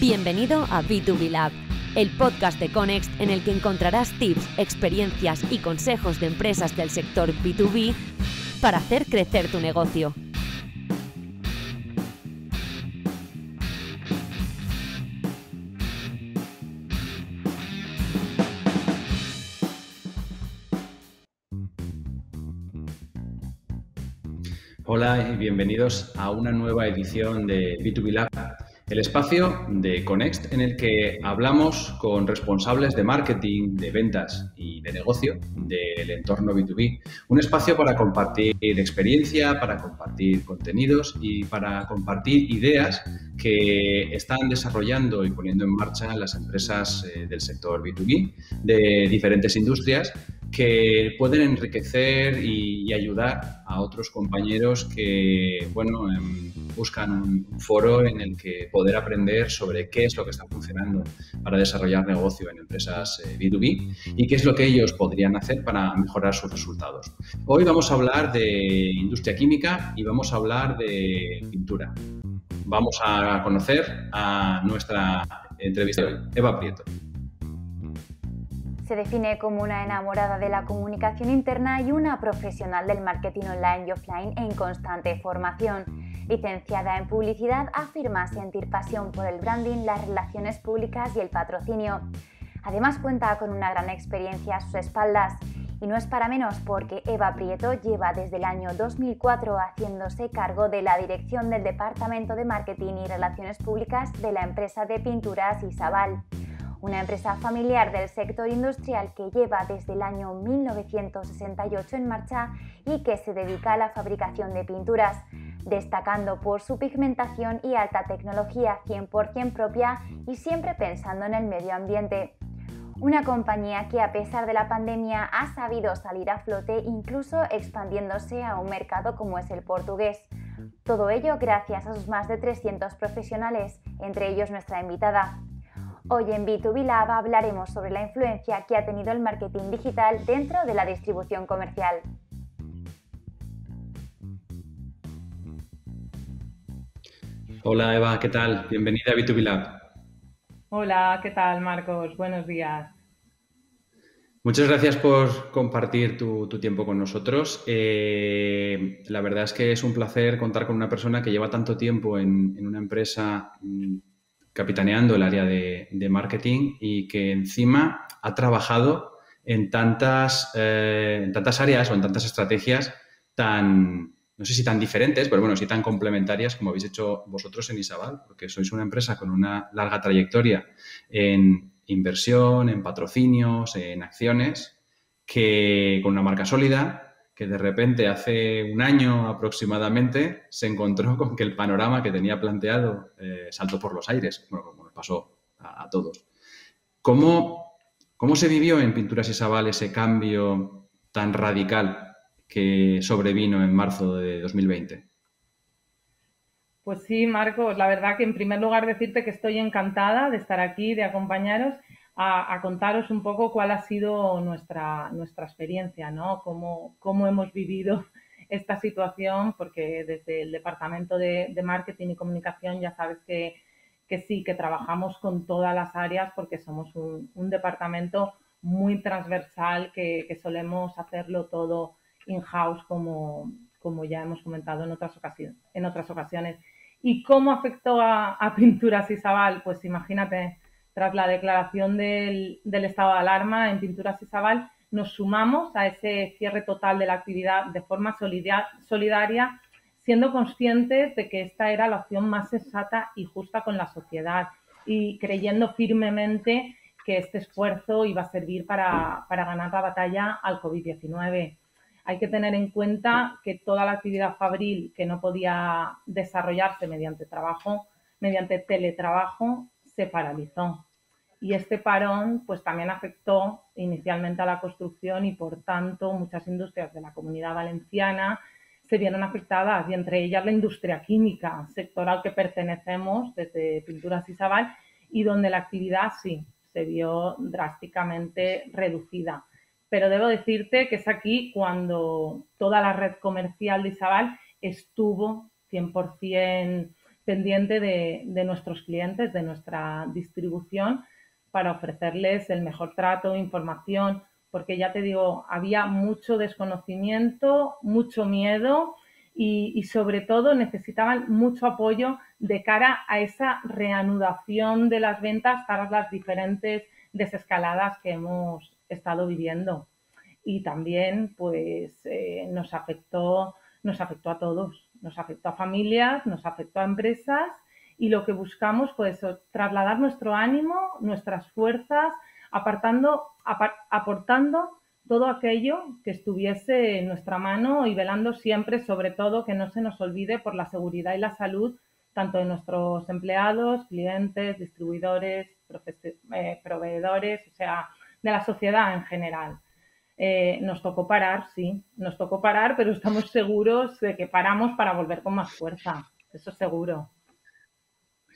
Bienvenido a B2B Lab, el podcast de Conext en el que encontrarás tips, experiencias y consejos de empresas del sector B2B para hacer crecer tu negocio. Hola y bienvenidos a una nueva edición de B2B Lab, el espacio de Conext en el que hablamos con responsables de marketing, de ventas y de negocio del entorno B2B. Un espacio para compartir experiencia, para compartir contenidos y para compartir ideas que están desarrollando y poniendo en marcha las empresas eh, del sector B2B de diferentes industrias que pueden enriquecer y, ayudar a otros compañeros que, bueno, em, buscan un foro en el que poder aprender sobre qué es lo que está funcionando para desarrollar negocio en empresas B2B eh, y qué es lo que ellos podrían hacer para mejorar sus resultados. Hoy vamos a hablar de industria química y vamos a hablar de pintura. Vamos a conocer a nuestra entrevistadora, Eva Prieto. Se define como una enamorada de la comunicación interna y una profesional del marketing online y offline en constante formación. Licenciada en publicidad, afirma sentir pasión por el branding, las relaciones públicas y el patrocinio. Además cuenta con una gran experiencia a sus espaldas y no es para menos porque Eva Prieto lleva desde el año 2004 haciéndose cargo de la dirección del Departamento de Marketing y Relaciones Públicas de la empresa de pinturas Isabal una empresa familiar del sector industrial que lleva desde el año 1968 en marcha y que se dedica a la fabricación de pinturas, destacando por su pigmentación y alta tecnología 100% propia y siempre pensando en el medio ambiente. Una compañía que a pesar de la pandemia ha sabido salir a flote incluso expandiéndose a un mercado como es el portugués. Todo ello gracias a sus más de 300 profesionales, entre ellos nuestra invitada, Hoy en B2B Lab hablaremos sobre la influencia que ha tenido el marketing digital dentro de la distribución comercial. Hola Eva, ¿qué tal? Bienvenida a B2B Lab. Hola, ¿qué tal Marcos? Buenos días. Muchas gracias por compartir tu, tiempo con nosotros. Eh, la verdad es que es un placer contar con una persona que lleva tanto tiempo en, en una empresa mm, capitaneando el área de, marketing y que encima ha trabajado en tantas, eh, en tantas áreas o en tantas estrategias tan, no sé si tan diferentes, pero bueno, sí tan complementarias como habéis hecho vosotros en Isabal, porque sois una empresa con una larga trayectoria en inversión, en patrocinios, en acciones, que con una marca sólida, que de repente hace un año aproximadamente se encontró con que el panorama que tenía planteado eh, saltó por los aires, como nos pasó a, todos. ¿Cómo, ¿Cómo, se vivió en Pinturas Isabal ese cambio tan radical que sobrevino en marzo de 2020? Pues sí, Marcos, la verdad que en primer lugar decirte que estoy encantada de estar aquí, de acompañaros a, contaros un poco cuál ha sido nuestra, nuestra experiencia, ¿no? Cómo, cómo hemos vivido esta situación, porque desde el Departamento de, Marketing y Comunicación ya sabes que, que, sí, que trabajamos con todas las áreas porque somos un, departamento muy transversal que, que, solemos hacerlo todo in-house como, como ya hemos comentado en otras, ocasiones, en otras ocasiones. ¿Y cómo afectó a, a Pinturas Isabal? Pues imagínate, tras la declaración del, estado de alarma en Pinturas Isabal, nos sumamos a ese cierre total de la actividad de forma solidaria, siendo conscientes de que esta era la opción más sensata y justa con la sociedad y creyendo firmemente que este esfuerzo iba a servir para, para ganar la batalla al COVID-19. Hay que tener en cuenta que toda la actividad fabril que no podía desarrollarse mediante trabajo, mediante teletrabajo, se paralizó. Y este parón pues también afectó inicialmente a la construcción y por tanto muchas industrias de la comunidad valenciana se vieron afectadas y entre ellas la industria química, sector al que pertenecemos desde Pinturas y Sabal y donde la actividad sí se vio drásticamente reducida. Pero debo decirte que es aquí cuando toda la red comercial de Isabal estuvo 100% pendiente de, nuestros clientes, de nuestra distribución, para ofrecerles el mejor trato, información, porque ya te digo, había mucho desconocimiento, mucho miedo y, sobre todo necesitaban mucho apoyo de cara a esa reanudación de las ventas tras las diferentes desescaladas que hemos estado viviendo. Y también pues eh, nos afectó, nos afectó a todos, nos afectó a familias, nos afectó a empresas y lo que buscamos fue eso, trasladar nuestro ánimo, nuestras fuerzas, apartando, aportando todo aquello que estuviese en nuestra mano y velando siempre, sobre todo, que no se nos olvide por la seguridad y la salud tanto de nuestros empleados, clientes, distribuidores, eh, proveedores, o sea, de la sociedad en general. Eh, nos tocó parar, sí, nos tocó parar, pero estamos seguros de que paramos para volver con más fuerza, eso seguro.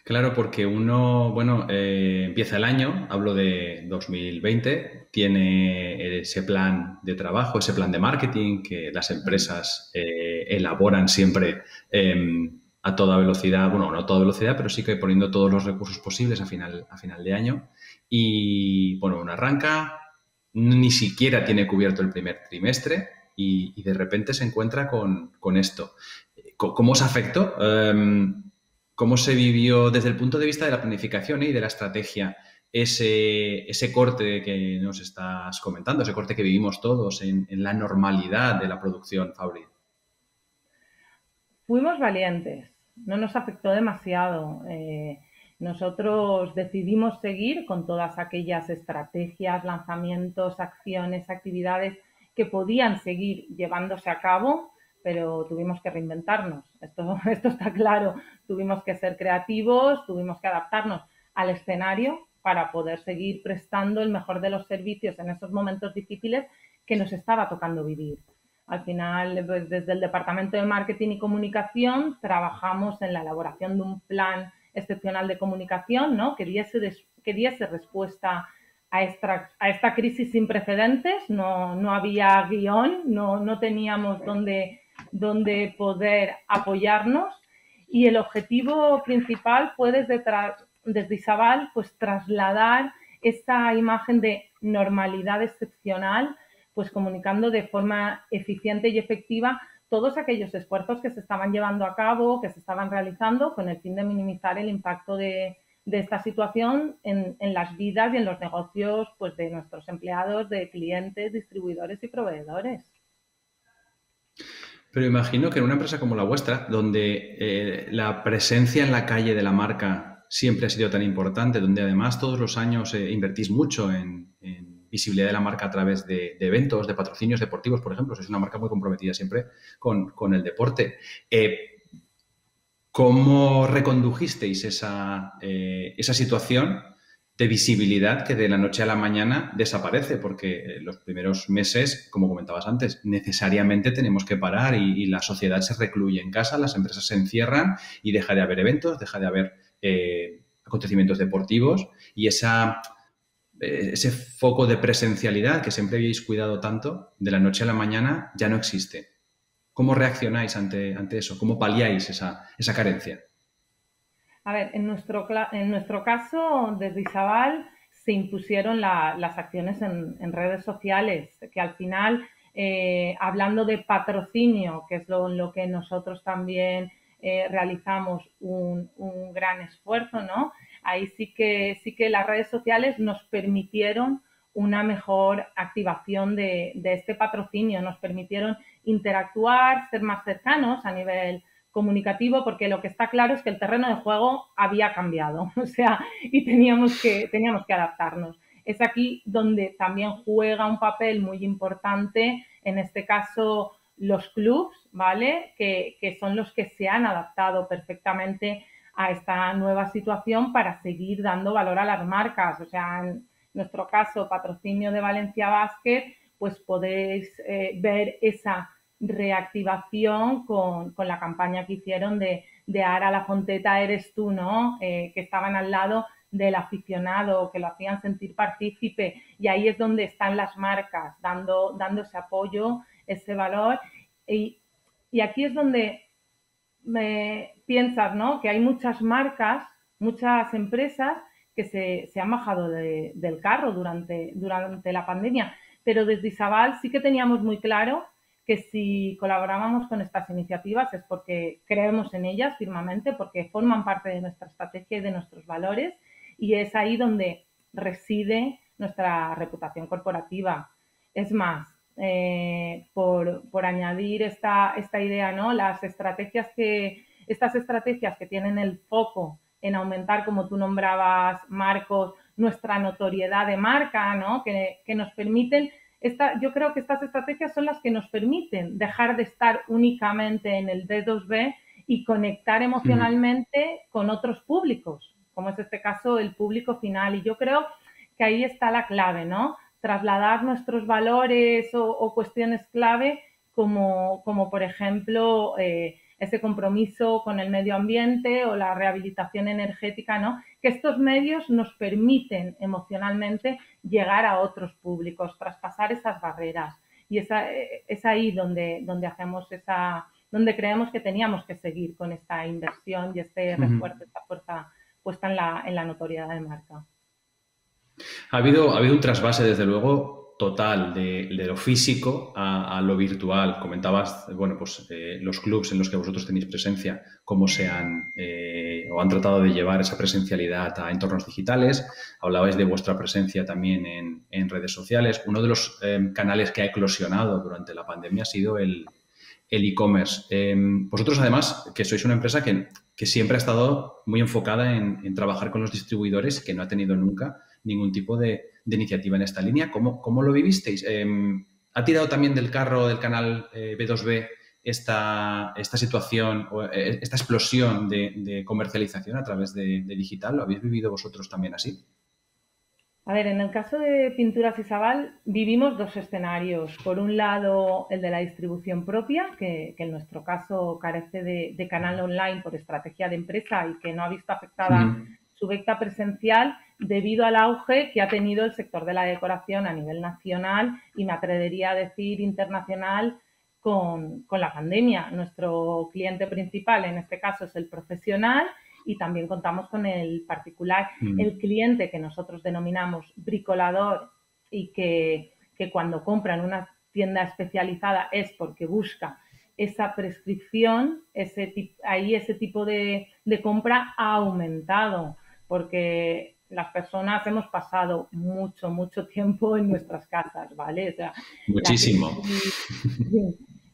Claro, porque uno, bueno, eh, empieza el año, hablo de 2020, tiene ese plan de trabajo, ese plan de marketing que las empresas eh, elaboran siempre em, a toda velocidad, bueno, no a toda velocidad, pero sí que poniendo todos los recursos posibles a final, a final de año. Y, bueno, uno arranca, ni siquiera tiene cubierto el primer trimestre y, de repente se encuentra con, esto. ¿Cómo os afectó? Em, ¿Cómo se vivió desde el punto de vista de la planificación y de la estrategia ese, ese corte que nos estás comentando, ese corte que vivimos todos en, la normalidad de la producción, Fabri? Fuimos valientes, no nos afectó demasiado. Eh, nosotros decidimos seguir con todas aquellas estrategias, lanzamientos, acciones, actividades que podían seguir llevándose a cabo pero tuvimos que reinventarnos. Esto, esto está claro. Tuvimos que ser creativos, tuvimos que adaptarnos al escenario para poder seguir prestando el mejor de los servicios en esos momentos difíciles que nos estaba tocando vivir. Al final, pues, desde el Departamento de Marketing y Comunicación, trabajamos en la elaboración de un plan excepcional de comunicación ¿no? que, diese que diese respuesta a esta, a esta crisis sin precedentes. No, no había guion, no, no teníamos dónde donde poder apoyarnos y el objetivo principal fue desde, desde Isabal pues trasladar esa imagen de normalidad excepcional pues comunicando de forma eficiente y efectiva todos aquellos esfuerzos que se estaban llevando a cabo, que se estaban realizando con el fin de minimizar el impacto de, esta situación en, las vidas y en los negocios pues, de nuestros empleados, de clientes, distribuidores y proveedores. Pero imagino que en una empresa como la vuestra, donde eh, la presencia en la calle de la marca siempre ha sido tan importante, donde además todos los años eh, invertís mucho en, visibilidad de la marca a través de, eventos, de patrocinios deportivos, por ejemplo, es una marca muy comprometida siempre con, el deporte. Eh, ¿Cómo recondujisteis esa, esa situación de visibilidad que de la noche a la mañana desaparece, porque los primeros meses, como comentabas antes, necesariamente tenemos que parar y, la sociedad se recluye en casa, las empresas se encierran y deja de haber eventos, deja de haber eh, acontecimientos deportivos. Y esa, eh, ese foco de presencialidad que siempre habéis cuidado tanto, de la noche a la mañana ya no existe. ¿Cómo reaccionáis ante, ante eso? ¿Cómo paliáis esa, esa carencia? A ver, en nuestro, en nuestro caso, desde Isabal se impusieron las acciones en, redes sociales, que al final, eh, hablando de patrocinio, que es lo, que nosotros también eh, realizamos un, gran esfuerzo, ¿no? Ahí sí que, sí que las redes sociales nos permitieron una mejor activación de, de este patrocinio, nos permitieron interactuar, ser más cercanos a nivel comunicativo porque lo que está claro es que el terreno de juego había cambiado, o sea, y teníamos que, teníamos que adaptarnos. Es aquí donde también juega un papel muy importante, en este caso los clubs, ¿vale? Que, que son los que se han adaptado perfectamente a esta nueva situación para seguir dando valor a las marcas. O sea, en nuestro caso, patrocinio de Valencia Basket, pues podéis eh, ver esa reactivación con, la campaña que hicieron de, de Ara la Fonteta eres tú, ¿no? Eh, que estaban al lado del aficionado, que lo hacían sentir partícipe y ahí es donde están las marcas, dando, ese apoyo, ese valor y, aquí es donde piensas, ¿no? Que hay muchas marcas, muchas empresas que se, han bajado del carro durante, durante la pandemia. Pero desde Isabal sí que teníamos muy claro que si colaborábamos con estas iniciativas es porque creemos en ellas firmemente, porque forman parte de nuestra estrategia y de nuestros valores y es ahí donde reside nuestra reputación corporativa. Es más, eh, por, por, añadir esta, esta idea, ¿no? Las estrategias que, estas estrategias que tienen el foco en aumentar, como tú nombrabas, Marcos, nuestra notoriedad de marca, ¿no? Que, que nos permiten yo creo que estas estrategias son las que nos permiten dejar de estar únicamente en el D2B y conectar emocionalmente con otros públicos, como es este caso el público final. Y yo creo que ahí está la clave, ¿no? Trasladar nuestros valores o, cuestiones clave como, como por ejemplo, eh, ese compromiso con el medio ambiente o la rehabilitación energética, ¿no? Que estos medios nos permiten emocionalmente llegar a otros públicos, traspasar esas barreras. Y es, es ahí donde, donde hacemos esa, donde creemos que teníamos que seguir con esta inversión y este refuerzo, esta fuerza puesta en la, en la notoriedad de marca. Ha habido, ha habido un trasvase, desde luego, total de, lo físico a, lo virtual. Comentabas, bueno, pues eh, los clubs en los que vosotros tenéis presencia, cómo se han eh, o han tratado de llevar esa presencialidad a entornos digitales. Hablabais de vuestra presencia también en, redes sociales. Uno de los eh, canales que ha eclosionado durante la pandemia ha sido el e-commerce. vosotros, además, que sois una empresa que, siempre ha estado muy enfocada en trabajar con los distribuidores, que no ha tenido nunca ningún tipo de, iniciativa en esta línea. ¿Cómo, cómo lo vivisteis? Em, ¿Ha tirado también del carro del canal B2B eh, esta, esta situación, o eh, esta explosión de, comercialización a través de, digital? ¿Lo habéis vivido vosotros también así? A ver, en el caso de Pinturas Isabal vivimos dos escenarios. Por un lado, el de la distribución propia, que, en nuestro caso carece de, canal online por estrategia de empresa y que no ha visto afectada su venta presencial debido al auge que ha tenido el sector de la decoración a nivel nacional y me atrevería a decir internacional con, la pandemia. Nuestro cliente principal en este caso es el profesional y también contamos con el particular. Mm. El cliente que nosotros denominamos bricolador y que, cuando compra en una tienda especializada es porque busca esa prescripción, ese, ahí ese tipo de, de compra ha aumentado porque las personas hemos pasado mucho, mucho tiempo en nuestras casas, ¿vale? Muchísimo.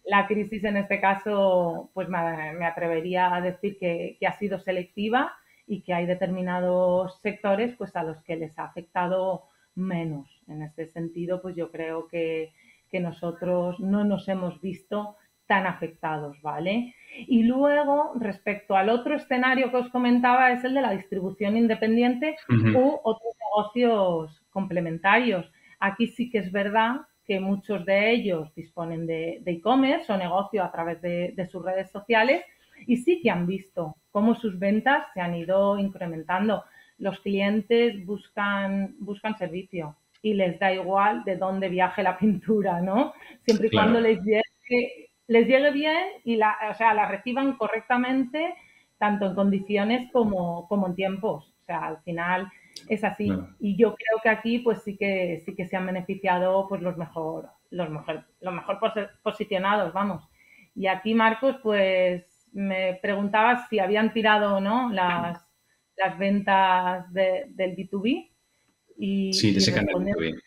La crisis, en este caso, pues me, atrevería a decir que, ha sido selectiva y que hay determinados sectores pues a los que les ha afectado menos. En este sentido, pues yo creo que, que nosotros no nos hemos visto tan afectados, ¿vale? Y luego, respecto al otro escenario que os comentaba, es el de la distribución independiente u otros negocios complementarios. Aquí sí que es verdad que muchos de ellos disponen de e-commerce o negocio a través de, sus redes sociales y sí que han visto cómo sus ventas se han ido incrementando. Los clientes buscan, buscan servicio y les da igual de dónde viaje la pintura, ¿no? Siempre y cuando les llegue les llegue bien y la, o sea, la reciban correctamente, tanto en condiciones como, como en tiempos. O sea, al final es así. Y yo creo que aquí pues sí que sí que se han beneficiado pues los mejor, los mejor, los mejor posicionados, vamos. Y aquí, Marcos, pues me preguntabas si habían tirado o no las, las ventas del B2B. Y, sí, de ese canal B2B.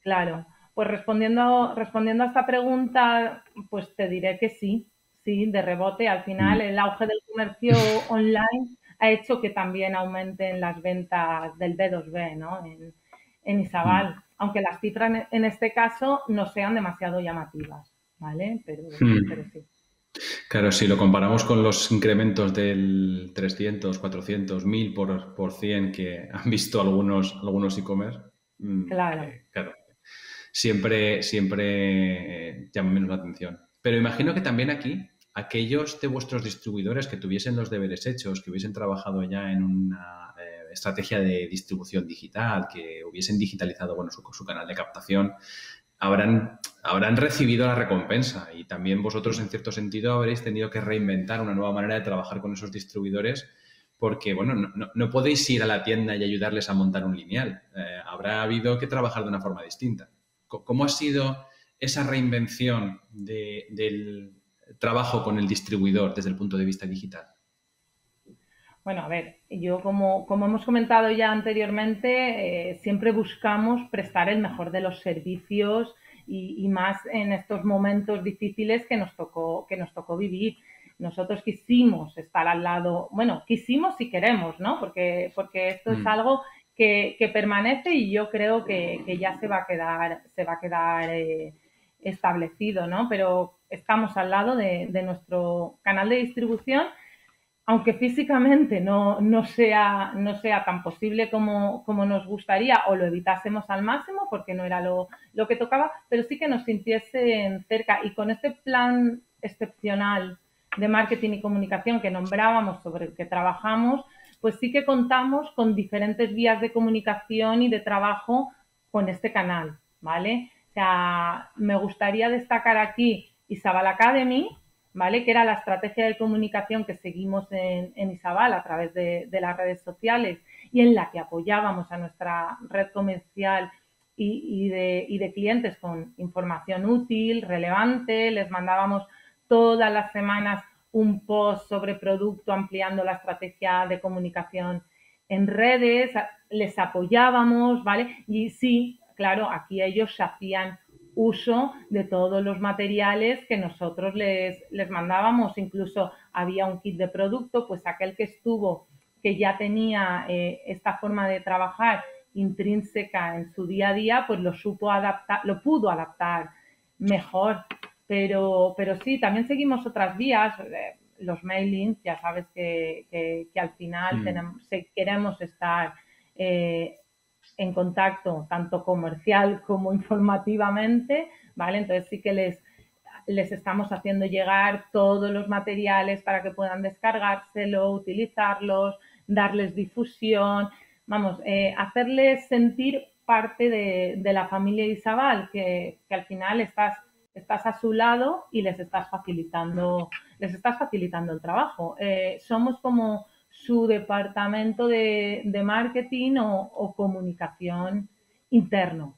Claro. Pues respondiendo, respondiendo a esta pregunta, pues te diré que sí, sí, de rebote. Al final, mm. el auge del comercio online ha hecho que también aumenten las ventas del B2B, ¿no? En, en Isabal, mm. aunque las cifras en este caso no sean demasiado llamativas, ¿vale? Pero, mm. pero sí. Claro, si lo comparamos con los incrementos del 300, 400, 1000 por, por 100 que han visto algunos algunos e-commerce, claro. Eh, claro, siempre, siempre eh, llama menos la atención. Pero imagino que también aquí, aquellos de vuestros distribuidores que tuviesen los deberes hechos, que hubiesen trabajado ya en una eh, estrategia de distribución digital, que hubiesen digitalizado bueno, su, canal de captación, habrán, habrán recibido la recompensa y también vosotros en cierto sentido habréis tenido que reinventar una nueva manera de trabajar con esos distribuidores porque, bueno, no, podéis ir a la tienda y ayudarles a montar un lineal. Eh, habrá habido que trabajar de una forma distinta. ¿Cómo ha sido esa reinvención del trabajo con el distribuidor desde el punto de vista digital? Bueno, a ver, yo como, como hemos comentado ya anteriormente, eh, siempre buscamos prestar el mejor de los servicios y, más en estos momentos difíciles que nos tocó, que nos tocó vivir. Nosotros quisimos estar al lado, bueno, quisimos si queremos, ¿no? Porque, porque esto es mm. algo que, permanece y yo creo que, ya se va a quedar, se va a quedar eh, establecido, ¿no? Pero estamos al lado de, de nuestro canal de distribución aunque físicamente no, no, sea, no sea tan posible como, como, nos gustaría o lo evitásemos al máximo porque no era lo, lo, que tocaba, pero sí que nos sintiesen cerca. Y con este plan excepcional de marketing y comunicación que nombrábamos, sobre el que trabajamos, pues sí que contamos con diferentes vías de comunicación y de trabajo con este canal, ¿vale? O sea, me gustaría destacar aquí Isabel Academy, ¿vale? Que era la estrategia de comunicación que seguimos en, en Isabal a través de, las redes sociales y en la que apoyábamos a nuestra red comercial y, de, clientes con información útil, relevante, les mandábamos todas las semanas un post sobre producto ampliando la estrategia de comunicación en redes, les apoyábamos, ¿vale? Y sí, claro, aquí ellos hacían uso de todos los materiales que nosotros les, les mandábamos. Incluso había un kit de producto, pues aquel que estuvo, que ya tenía eh, esta forma de trabajar intrínseca en su día a día, pues lo supo adaptar, lo pudo adaptar mejor. Pero, pero sí, también seguimos otras vías, eh, los mailings, ya sabes que, al final mm. tenemos, queremos estar eh, en contacto tanto comercial como informativamente, ¿vale? Entonces sí que les, les estamos haciendo llegar todos los materiales para que puedan descargárselo, utilizarlos, darles difusión, vamos, eh, hacerles sentir parte de, la familia Isabal, que, que, al final estás, estás a su lado y les estás facilitando, les estás facilitando el trabajo. Eh, somos como su departamento de, marketing o, comunicación interno,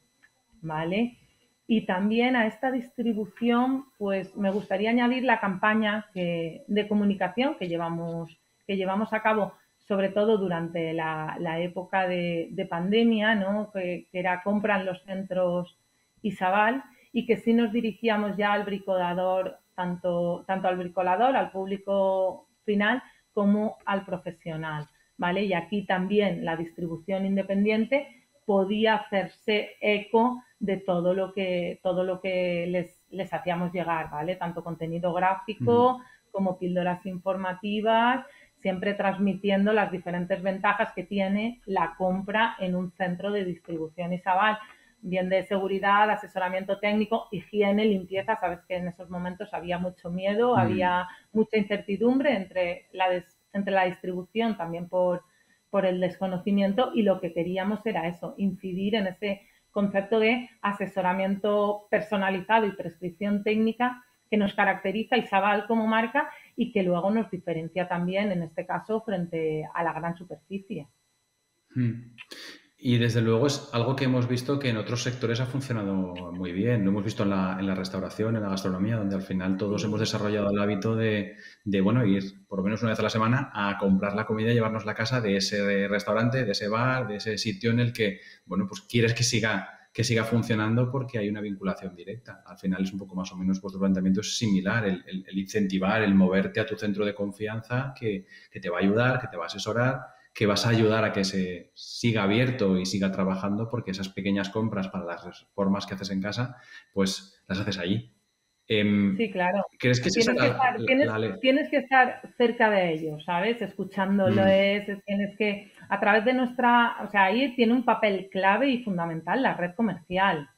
¿vale? Y también a esta distribución, pues me gustaría añadir la campaña de comunicación que llevamos, que llevamos a cabo, sobre todo durante la, época de, pandemia, ¿no? Que, era compra en los centros Isabal y que sí nos dirigíamos ya al bricolador, tanto, tanto al bricolador, al público final, como al profesional, ¿vale? Y aquí también la distribución independiente podía hacerse eco de todo lo que, todo lo que les, les hacíamos llegar, ¿vale? Tanto contenido gráfico como píldoras informativas, siempre transmitiendo las diferentes ventajas que tiene la compra en un centro de distribución Isabal, bien de seguridad, asesoramiento técnico, higiene, limpieza. Sabes que en esos momentos había mucho miedo, había mucha incertidumbre entre la, entre la distribución, también por, por el desconocimiento, y lo que queríamos era eso, incidir en ese concepto de asesoramiento personalizado y prescripción técnica que nos caracteriza Isabal como marca y que luego nos diferencia también, en este caso, frente a la gran superficie. Hmm. Y desde luego es algo que hemos visto que en otros sectores ha funcionado muy bien. Lo hemos visto en la, en la restauración, en la gastronomía, donde al final todos hemos desarrollado el hábito de, de, bueno, ir por lo menos una vez a la semana a comprar la comida y llevarnos la casa de ese restaurante, de ese bar, de ese sitio en el que, bueno, pues quieres que siga, que siga funcionando porque hay una vinculación directa. Al final es un poco más o menos vuestro planteamiento es similar, el, el, incentivar, el moverte a tu centro de confianza que, que te va a ayudar, que te va a asesorar que vas a ayudar a que se siga abierto y siga trabajando porque esas pequeñas compras para las reformas que haces en casa, pues las haces allí. Em, sí, claro. ¿Crees que tienes, que estar, tienes, que estar cerca de ellos, ¿sabes? Escuchándoles, mm. tienes que, a través de nuestra, o sea, ahí tiene un papel clave y fundamental la red comercial,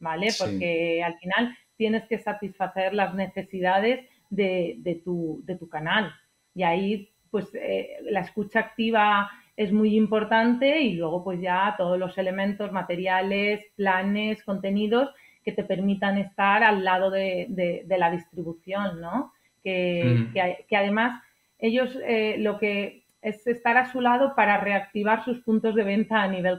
¿vale? Porque al final tienes que satisfacer las necesidades de, de, tu, de tu canal. Y ahí pues eh, la escucha activa es muy importante y luego pues ya todos los elementos materiales, planes, contenidos que te permitan estar al lado de, la distribución, ¿no? Que, que, además ellos eh, lo que es estar a su lado para reactivar sus puntos de venta a nivel,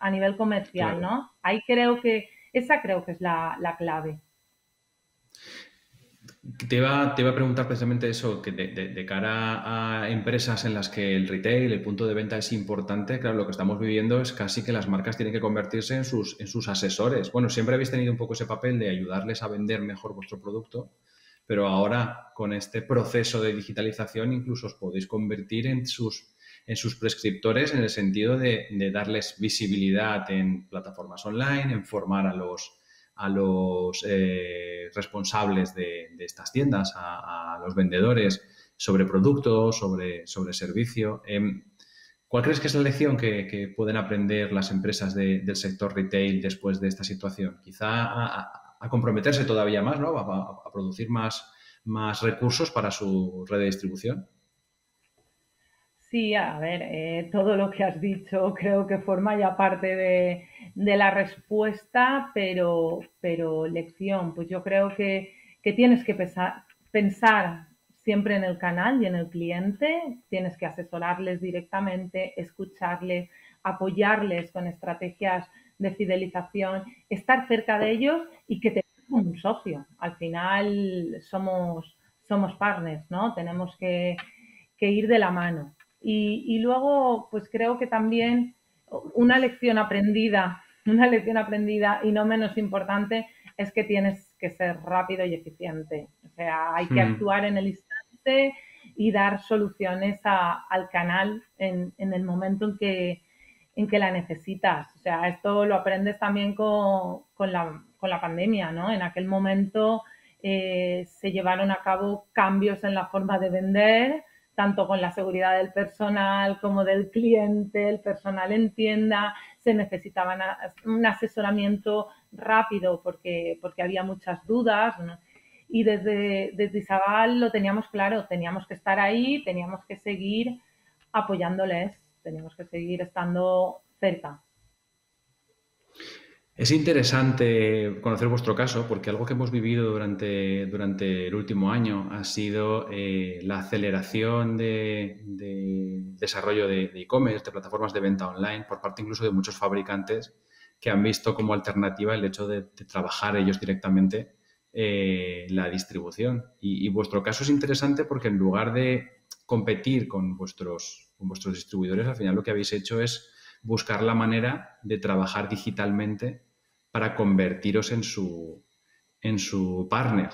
a nivel comercial, ¿no? Ahí creo que, esa creo que es la, clave. Te iba, te a preguntar precisamente eso, que de, cara a empresas en las que el retail, el punto de venta es importante, claro, lo que estamos viviendo es casi que las marcas tienen que convertirse en sus, en sus asesores. Bueno, siempre habéis tenido un poco ese papel de ayudarles a vender mejor vuestro producto, pero ahora con este proceso de digitalización incluso os podéis convertir en sus, en sus prescriptores en el sentido de, darles visibilidad en plataformas online, en formar a los, a los eh, responsables de, estas tiendas, a, los vendedores sobre productos, sobre, sobre servicio. Em, ¿Cuál crees que es la lección que, pueden aprender las empresas del sector retail después de esta situación? Quizá a, a comprometerse todavía más, ¿no? A, producir más, más recursos para su red de distribución. Sí, a ver, eh, todo lo que has dicho creo que forma ya parte de, la respuesta, pero, pero lección, pues yo creo que, tienes que pensar siempre en el canal y en el cliente, tienes que asesorarles directamente, escucharles, apoyarles con estrategias de fidelización, estar cerca de ellos y que te un socio. Al final somos, somos partners, ¿no? Tenemos que, ir de la mano. Y, luego, pues creo que también una lección aprendida, una lección aprendida y no menos importante es que tienes que ser rápido y eficiente. O sea, hay que hmm. actuar en el instante y dar soluciones al canal en, en el momento en que, en que la necesitas. O sea, esto lo aprendes también con, la, pandemia, ¿no? En aquel momento eh, se llevaron a cabo cambios en la forma de vender, tanto con la seguridad del personal como del cliente, el personal en tienda, se necesitaba un asesoramiento rápido porque, porque había muchas dudas. Y desde, desde Isabal lo teníamos claro, teníamos que estar ahí, teníamos que seguir apoyándoles tenemos que seguir estando cerca. Es interesante conocer vuestro caso porque algo que hemos vivido durante, durante el último año ha sido eh, la aceleración de, desarrollo de e-commerce, de, plataformas de venta online, por parte incluso de muchos fabricantes que han visto como alternativa el hecho de, trabajar ellos directamente eh, la distribución. y vuestro caso es interesante porque en lugar de competir con vuestros con vuestros distribuidores, al final lo que habéis hecho es buscar la manera de trabajar digitalmente para convertiros en su, en su partner.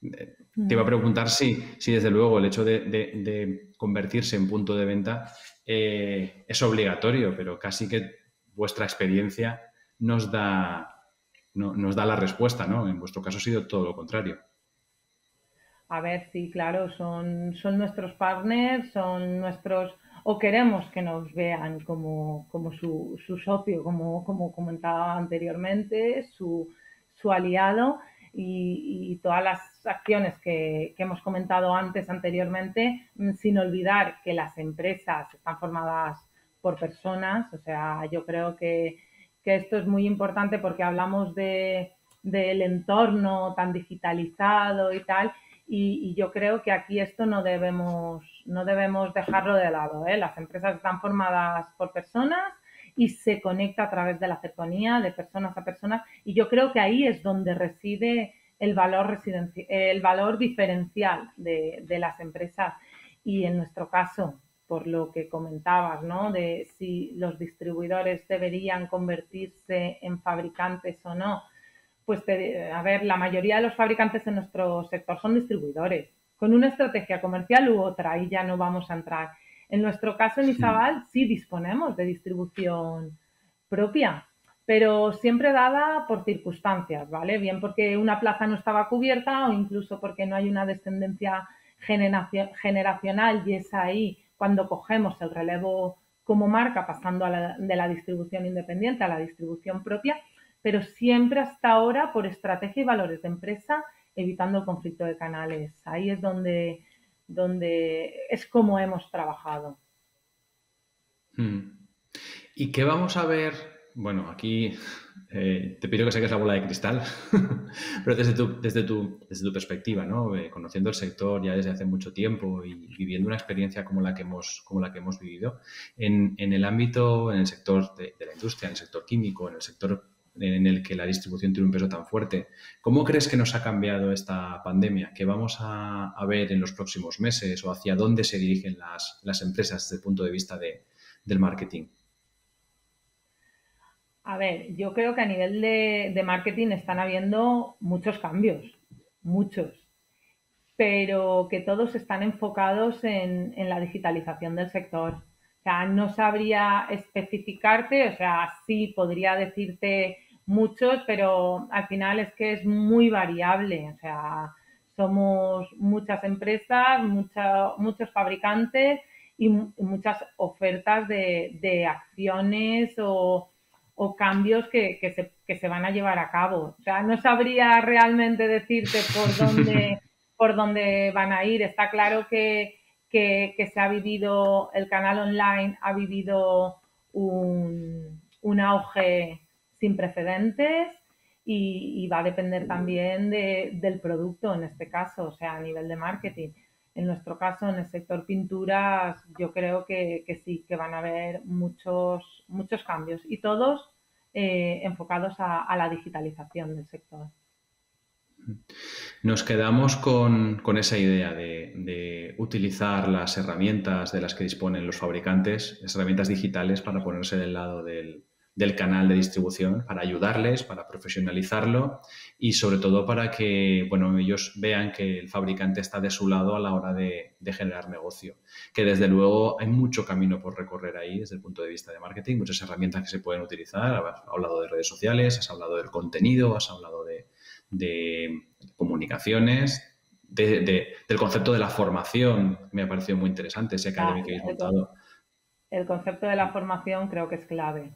Te iba a mm. preguntar si, si desde luego el hecho de, convertirse en punto de venta eh, es obligatorio, pero casi que vuestra experiencia nos da, nos da la respuesta, ¿no? En vuestro caso ha sido todo lo contrario. A ver, sí, claro, son, son nuestros partners, son nuestros o queremos que nos vean como, su, socio, como, como comentaba anteriormente, su, aliado y, todas las acciones que, hemos comentado antes, anteriormente, mm, sin olvidar que las empresas están formadas por personas, o sea, yo creo que, esto es muy importante porque hablamos de, del entorno tan digitalizado y tal, y, yo creo que aquí esto no debemos, no debemos dejarlo de lado. ¿eh? Las empresas están formadas por personas y se conecta a través de la cercanía de personas a personas y yo creo que ahí es donde reside el valor, el valor diferencial de, de las empresas y en nuestro caso, por lo que comentabas, ¿no? De si los distribuidores deberían convertirse en fabricantes o no pues a ver, la mayoría de los fabricantes en nuestro sector son distribuidores, con una estrategia comercial u otra, y ya no vamos a entrar. En nuestro caso, en Isabal, sí disponemos de distribución propia, pero siempre dada por circunstancias, ¿vale? Bien porque una plaza no estaba cubierta o incluso porque no hay una descendencia generacional y es ahí cuando cogemos el relevo como marca pasando de la distribución independiente a la distribución propia pero siempre hasta ahora por estrategia y valores de empresa, evitando conflicto de canales. Ahí es donde, donde es como hemos trabajado. Hmm. ¿Y qué vamos a ver? Bueno, aquí Eh, te pido que saques la bola de cristal, pero desde tu, desde tu, desde tu perspectiva, ¿no? Eh, conociendo el sector ya desde hace mucho tiempo y viviendo una experiencia como la que hemos, como la que hemos vivido, en, en el ámbito, en el sector de, la industria, en el sector químico, en el sector en el que la distribución tiene un peso tan fuerte, ¿cómo crees que nos ha cambiado esta pandemia? ¿Qué vamos a, a ver en los próximos meses o hacia dónde se dirigen las, las empresas desde el punto de vista de, del marketing? A ver, yo creo que a nivel de, de, marketing están habiendo muchos cambios, muchos, pero que todos están enfocados en, en, la digitalización del sector. O sea, no sabría especificarte, o sea, sí podría decirte muchos, pero al final es que es muy variable. O sea, somos muchas empresas, mucha, muchos fabricantes y muchas ofertas de, de acciones o o cambios que, que, se, que, se, van a llevar a cabo. O sea, no sabría realmente decirte por dónde, por dónde van a ir. Está claro que, que, se ha vivido, el canal online ha vivido un, un auge sin precedentes y, y, va a depender también de, del producto en este caso, o sea, a nivel de marketing. En nuestro caso, en el sector pinturas, yo creo que, que sí, que van a haber muchos, muchos cambios y todos eh, enfocados a, a, la digitalización del sector. Nos quedamos con, con esa idea de, de, utilizar las herramientas de las que disponen los fabricantes, las herramientas digitales para ponerse del lado del, del canal de distribución para ayudarles, para profesionalizarlo y sobre todo para que bueno, ellos vean que el fabricante está de su lado a la hora de, de, generar negocio. Que desde luego hay mucho camino por recorrer ahí desde el punto de vista de marketing, muchas herramientas que se pueden utilizar. Has hablado de redes sociales, has hablado del contenido, has hablado de, de comunicaciones, de, del concepto de la formación, me ha parecido muy interesante ese academy que habéis montado. El concepto de la formación creo que es clave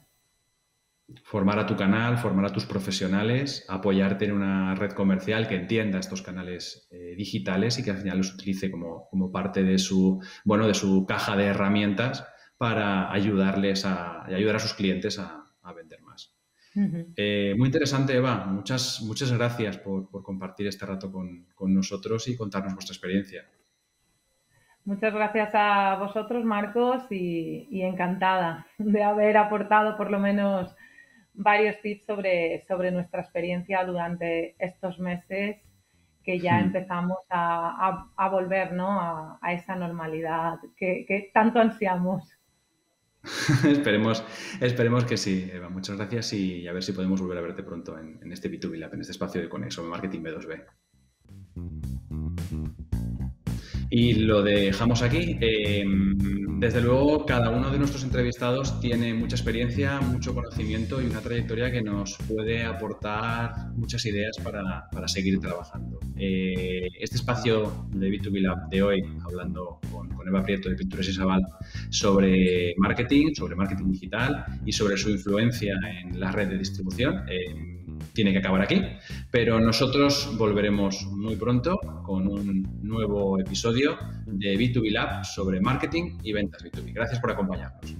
formar a tu canal, formar a tus profesionales, apoyarte en una red comercial que entienda estos canales eh, digitales y que al final los utilice como, como, parte de su, bueno, de su caja de herramientas para ayudarles a, ayudar a sus clientes a, a vender más. Uh -huh. eh, muy interesante, Eva. Muchas, muchas gracias por, por compartir este rato con, con, nosotros y contarnos vuestra experiencia. Muchas gracias a vosotros, Marcos, y, y encantada de haber aportado por lo menos varios tips sobre, sobre nuestra experiencia durante estos meses que ya hmm. empezamos a, a, a volver ¿no? a, a, esa normalidad que, que tanto ansiamos. esperemos, esperemos que sí, Eva. Muchas gracias y a ver si podemos volver a verte pronto en, en este B2B Lab, en este espacio de Conexo, Marketing B2B. Y lo dejamos aquí. Eh, desde luego, cada uno de nuestros entrevistados tiene mucha experiencia, mucho conocimiento y una trayectoria que nos puede aportar muchas ideas para, para seguir trabajando. Eh, este espacio de B2B Lab de hoy, hablando con, con Eva Prieto de Pinturas y Sabal sobre marketing, sobre marketing digital y sobre su influencia en la red de distribución. Eh, tiene que acabar aquí. Pero nosotros volveremos muy pronto con un nuevo episodio de B2B Lab sobre marketing y ventas B2B. Gracias por acompañarnos.